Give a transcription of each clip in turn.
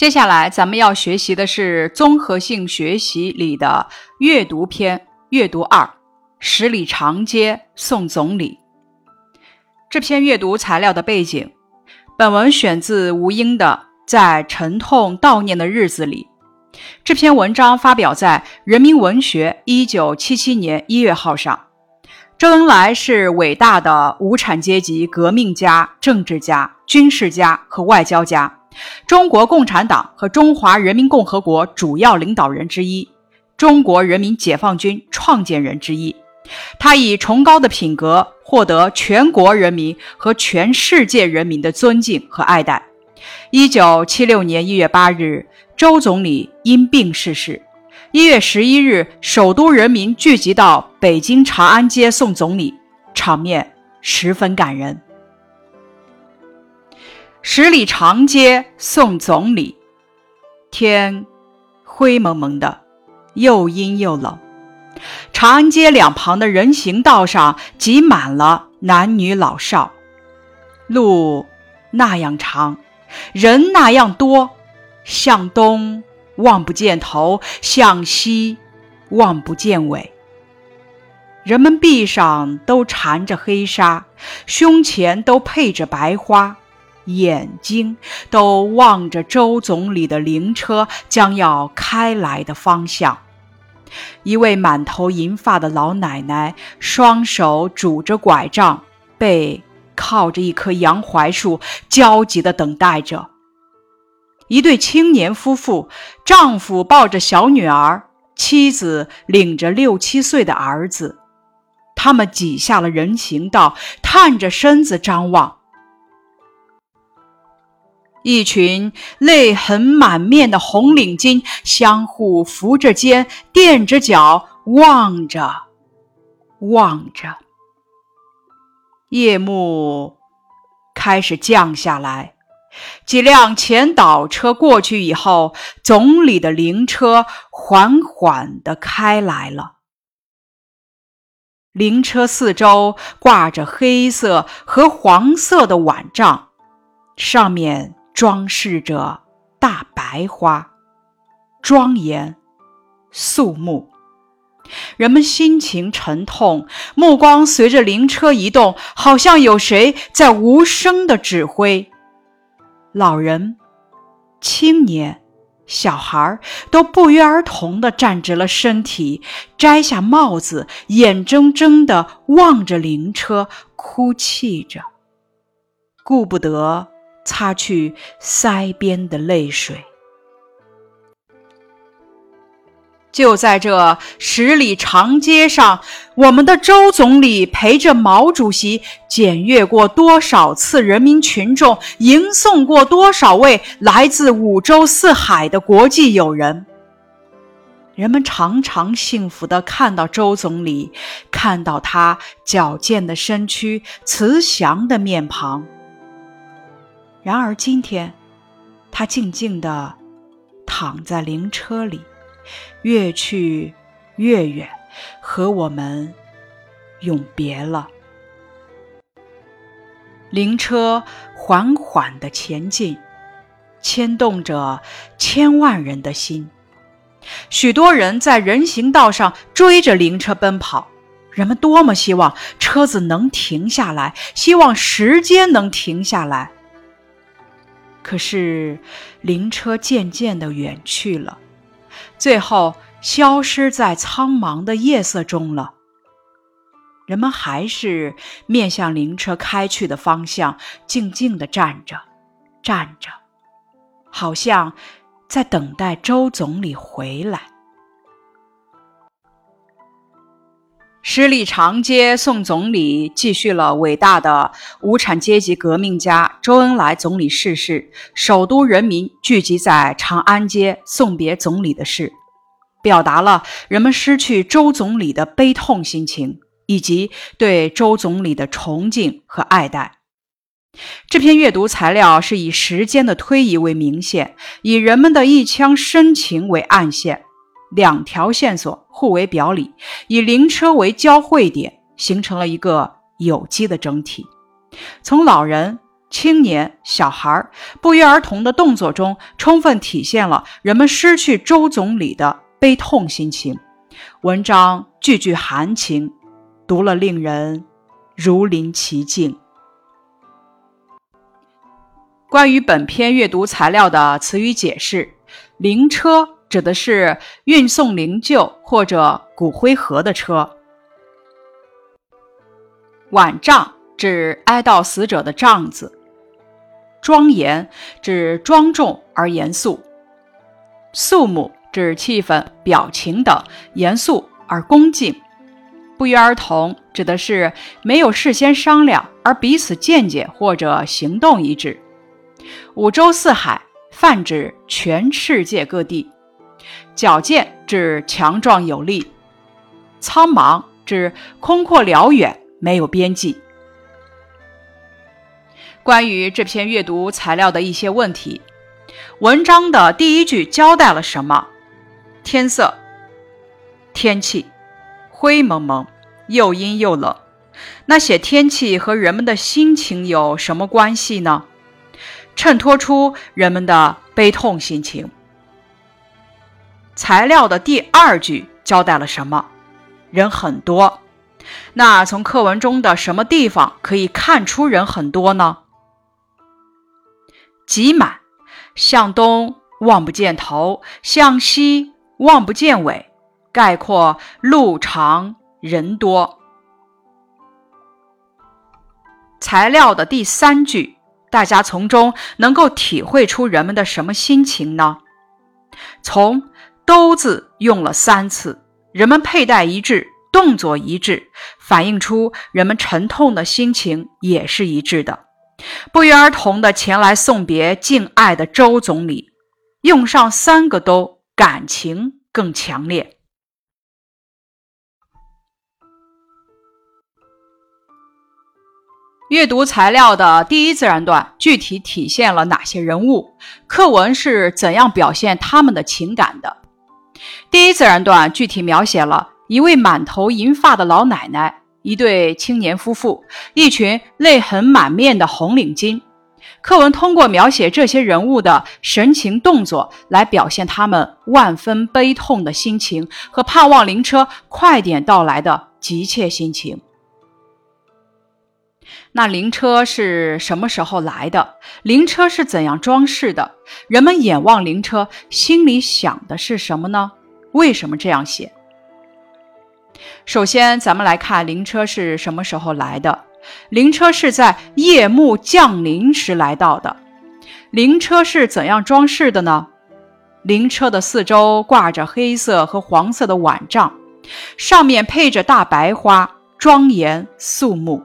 接下来咱们要学习的是综合性学习里的阅读篇，阅读二：十里长街送总理。这篇阅读材料的背景，本文选自吴英的《在沉痛悼念的日子里》。这篇文章发表在《人民文学》一九七七年一月号上。周恩来是伟大的无产阶级革命家、政治家、军事家和外交家。中国共产党和中华人民共和国主要领导人之一，中国人民解放军创建人之一，他以崇高的品格获得全国人民和全世界人民的尊敬和爱戴。一九七六年一月八日，周总理因病逝世。一月十一日，首都人民聚集到北京长安街送总理，场面十分感人。十里长街送总理，天灰蒙蒙的，又阴又冷。长安街两旁的人行道上挤满了男女老少，路那样长，人那样多，向东望不见头，向西望不见尾。人们臂上都缠着黑纱，胸前都配着白花。眼睛都望着周总理的灵车将要开来的方向。一位满头银发的老奶奶，双手拄着拐杖，背靠着一棵洋槐树，焦急地等待着。一对青年夫妇，丈夫抱着小女儿，妻子领着六七岁的儿子，他们挤下了人行道，探着身子张望。一群泪痕满面的红领巾相互扶着肩、垫着脚，望着，望着。夜幕开始降下来，几辆前导车过去以后，总理的灵车缓缓地开来了。灵车四周挂着黑色和黄色的碗帐，上面。装饰着大白花，庄严肃穆。人们心情沉痛，目光随着灵车移动，好像有谁在无声的指挥。老人、青年、小孩都不约而同地站直了身体，摘下帽子，眼睁睁地望着灵车，哭泣着，顾不得。擦去腮边的泪水。就在这十里长街上，我们的周总理陪着毛主席检阅过多少次人民群众，迎送过多少位来自五洲四海的国际友人。人们常常幸福地看到周总理，看到他矫健的身躯、慈祥的面庞。然而今天，他静静地躺在灵车里，越去越远，和我们永别了。灵车缓缓地前进，牵动着千万人的心。许多人在人行道上追着灵车奔跑，人们多么希望车子能停下来，希望时间能停下来。可是，灵车渐渐的远去了，最后消失在苍茫的夜色中了。人们还是面向灵车开去的方向，静静的站着，站着，好像在等待周总理回来。十里长街送总理，继续了伟大的无产阶级革命家周恩来总理逝世，首都人民聚集在长安街送别总理的事，表达了人们失去周总理的悲痛心情，以及对周总理的崇敬和爱戴。这篇阅读材料是以时间的推移为明线，以人们的一腔深情为暗线。两条线索互为表里，以灵车为交汇点，形成了一个有机的整体。从老人、青年、小孩不约而同的动作中，充分体现了人们失去周总理的悲痛心情。文章句句含情，读了令人如临其境。关于本篇阅读材料的词语解释，灵车指的是运送灵柩或者骨灰盒的车。晚帐指哀悼死者的帐子。庄严指庄重而严肃，肃穆指气氛、表情等严肃而恭敬，不约而同指的是没有事先商量而彼此见解或者行动一致。五洲四海泛指全世界各地，矫健指强壮有力，苍茫指空阔辽远没有边际。关于这篇阅读材料的一些问题，文章的第一句交代了什么？天色、天气，灰蒙蒙，又阴又冷。那写天气和人们的心情有什么关系呢？衬托出人们的悲痛心情。材料的第二句交代了什么？人很多。那从课文中的什么地方可以看出人很多呢？挤满，向东望不见头，向西望不见尾，概括路长人多。材料的第三句，大家从中能够体会出人们的什么心情呢？从“都”字用了三次，人们佩戴一致，动作一致，反映出人们沉痛的心情也是一致的。不约而同地前来送别敬爱的周总理，用上三个都，感情更强烈。阅读材料的第一自然段具体体现了哪些人物？课文是怎样表现他们的情感的？第一自然段具体描写了一位满头银发的老奶奶。一对青年夫妇，一群泪痕满面的红领巾。课文通过描写这些人物的神情动作，来表现他们万分悲痛的心情和盼望灵车快点到来的急切心情。那灵车是什么时候来的？灵车是怎样装饰的？人们眼望灵车，心里想的是什么呢？为什么这样写？首先，咱们来看灵车是什么时候来的。灵车是在夜幕降临时来到的。灵车是怎样装饰的呢？灵车的四周挂着黑色和黄色的碗帐，上面配着大白花，庄严肃穆，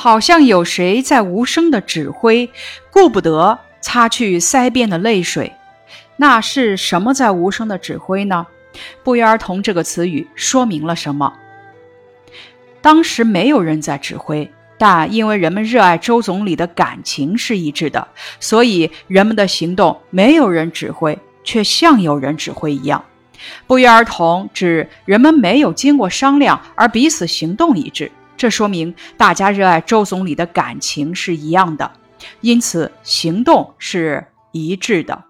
好像有谁在无声的指挥，顾不得擦去腮边的泪水。那是什么在无声的指挥呢？不约而同这个词语说明了什么？当时没有人在指挥，但因为人们热爱周总理的感情是一致的，所以人们的行动没有人指挥，却像有人指挥一样。不约而同指人们没有经过商量而彼此行动一致，这说明大家热爱周总理的感情是一样的，因此行动是一致的。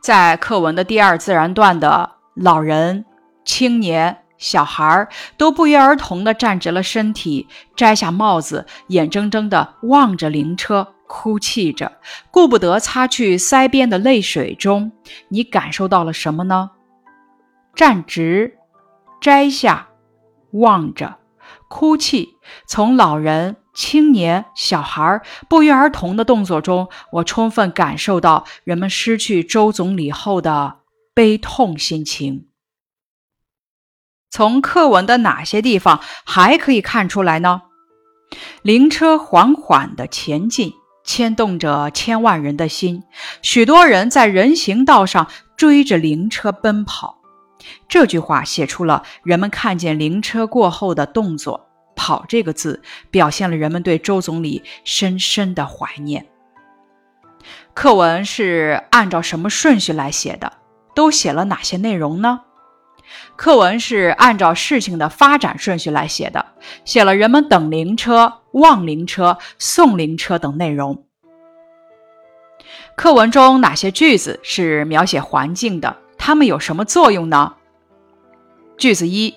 在课文的第二自然段的老人、青年、小孩都不约而同地站直了身体，摘下帽子，眼睁睁地望着灵车，哭泣着，顾不得擦去腮边的泪水。中，你感受到了什么呢？站直，摘下，望着，哭泣，从老人。青年、小孩不约而同的动作中，我充分感受到人们失去周总理后的悲痛心情。从课文的哪些地方还可以看出来呢？灵车缓缓地前进，牵动着千万人的心，许多人在人行道上追着灵车奔跑。这句话写出了人们看见灵车过后的动作。跑这个字表现了人们对周总理深深的怀念。课文是按照什么顺序来写的？都写了哪些内容呢？课文是按照事情的发展顺序来写的，写了人们等灵车、望灵车、送灵车等内容。课文中哪些句子是描写环境的？它们有什么作用呢？句子一：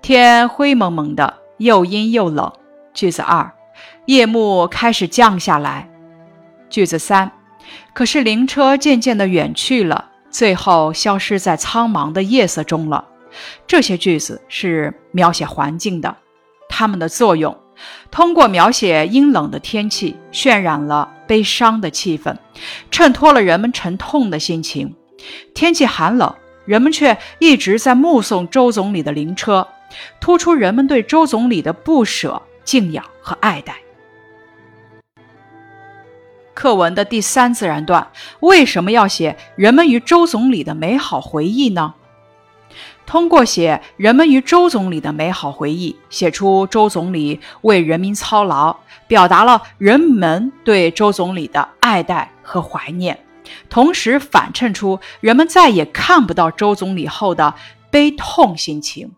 天灰蒙蒙的，又阴又冷。句子二：夜幕开始降下来。句子三：可是灵车渐渐地远去了，最后消失在苍茫的夜色中了。这些句子是描写环境的，它们的作用通过描写阴冷的天气，渲染了悲伤的气氛，衬托了人们沉痛的心情。天气寒冷，人们却一直在目送周总理的灵车，突出人们对周总理的不舍、敬仰和爱戴。课文的第三自然段为什么要写人们与周总理的美好回忆呢？通过写人们与周总理的美好回忆，写出周总理为人民操劳，表达了人们对周总理的爱戴和怀念，同时反衬出人们再也看不到周总理后的悲痛心情。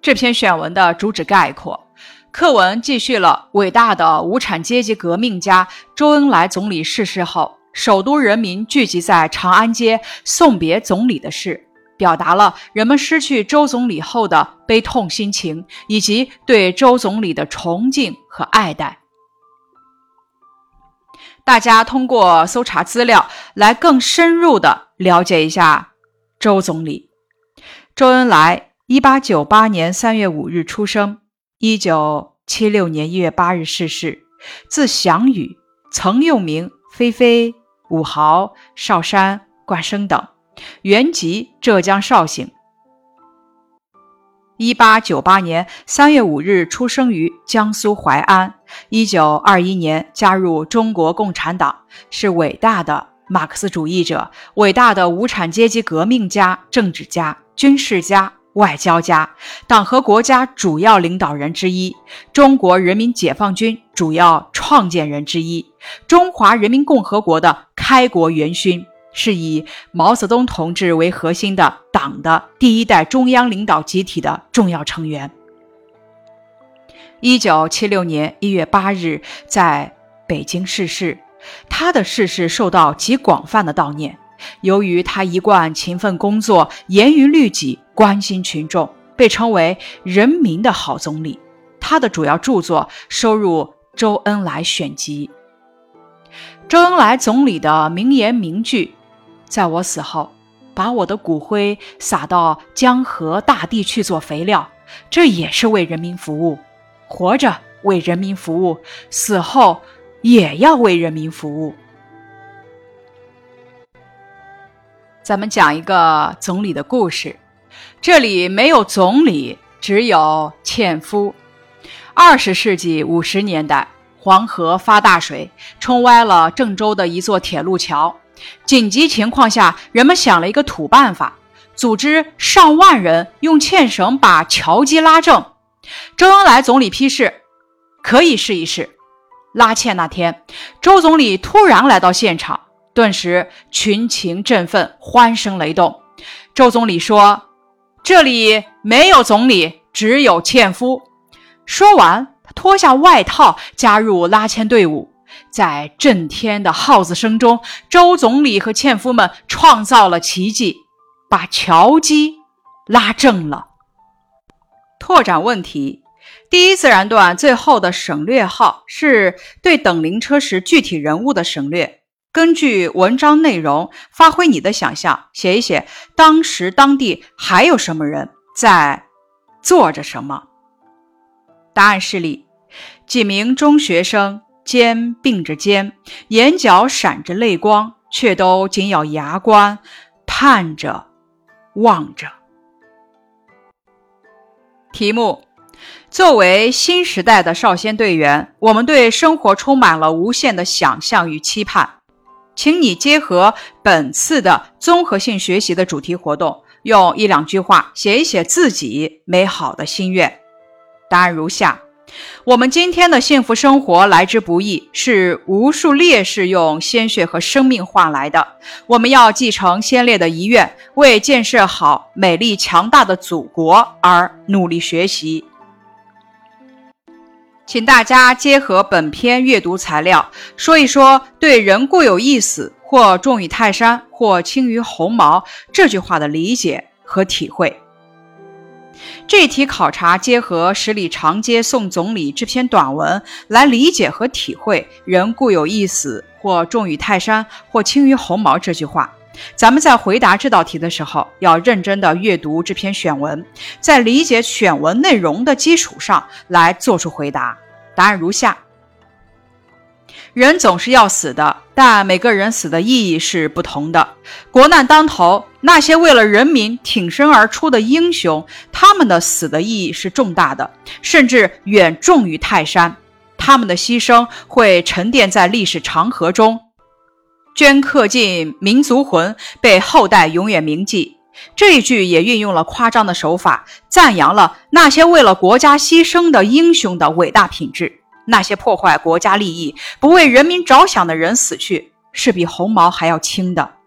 这篇选文的主旨概括，课文继续了伟大的无产阶级革命家周恩来总理逝世后。首都人民聚集在长安街送别总理的事，表达了人们失去周总理后的悲痛心情，以及对周总理的崇敬和爱戴。大家通过搜查资料来更深入的了解一下周总理。周恩来，一八九八年三月五日出生，一九七六年一月八日逝世，字祥宇，曾用名飞飞。武豪、少山、冠生等，原籍浙江绍兴。一八九八年三月五日出生于江苏淮安。一九二一年加入中国共产党，是伟大的马克思主义者，伟大的无产阶级革命家、政治家、军事家。外交家，党和国家主要领导人之一，中国人民解放军主要创建人之一，中华人民共和国的开国元勋，是以毛泽东同志为核心的党的第一代中央领导集体的重要成员。一九七六年一月八日在北京逝世，他的逝世受到极广泛的悼念。由于他一贯勤奋工作，严于律己，关心群众，被称为“人民的好总理”。他的主要著作收入《周恩来选集》。周恩来总理的名言名句：“在我死后，把我的骨灰撒到江河大地去做肥料，这也是为人民服务。活着为人民服务，死后也要为人民服务。”咱们讲一个总理的故事。这里没有总理，只有纤夫。二十世纪五十年代，黄河发大水，冲歪了郑州的一座铁路桥。紧急情况下，人们想了一个土办法，组织上万人用纤绳把桥基拉正。周恩来总理批示，可以试一试。拉纤那天，周总理突然来到现场。顿时群情振奋，欢声雷动。周总理说：“这里没有总理，只有纤夫。”说完，他脱下外套，加入拉纤队伍。在震天的号子声中，周总理和纤夫们创造了奇迹，把桥基拉正了。拓展问题：第一自然段最后的省略号是对等灵车时具体人物的省略。根据文章内容，发挥你的想象，写一写当时当地还有什么人在做着什么。答案示例：几名中学生肩并着肩，眼角闪着泪光，却都紧咬牙关，盼着，望着。题目：作为新时代的少先队员，我们对生活充满了无限的想象与期盼。请你结合本次的综合性学习的主题活动，用一两句话写一写自己美好的心愿。答案如下：我们今天的幸福生活来之不易，是无数烈士用鲜血和生命换来的。我们要继承先烈的遗愿，为建设好美丽强大的祖国而努力学习。请大家结合本篇阅读材料，说一说对“人固有一死，或重于泰山，或轻于鸿毛”这句话的理解和体会。这题考察结合《十里长街送总理》这篇短文来理解和体会“人固有一死，或重于泰山，或轻于鸿毛”这句话。咱们在回答这道题的时候，要认真的阅读这篇选文，在理解选文内容的基础上来做出回答。答案如下。人总是要死的，但每个人死的意义是不同的。国难当头，那些为了人民挺身而出的英雄，他们的死的意义是重大的，甚至远重于泰山。他们的牺牲会沉淀在历史长河中，镌刻进民族魂，被后代永远铭记。这一句也运用了夸张的手法，赞扬了那些为了国家牺牲的英雄的伟大品质。那些破坏国家利益、不为人民着想的人死去，是比鸿毛还要轻的。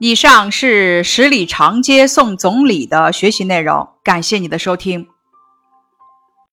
以上是十里长街送总理的学习内容，感谢你的收听。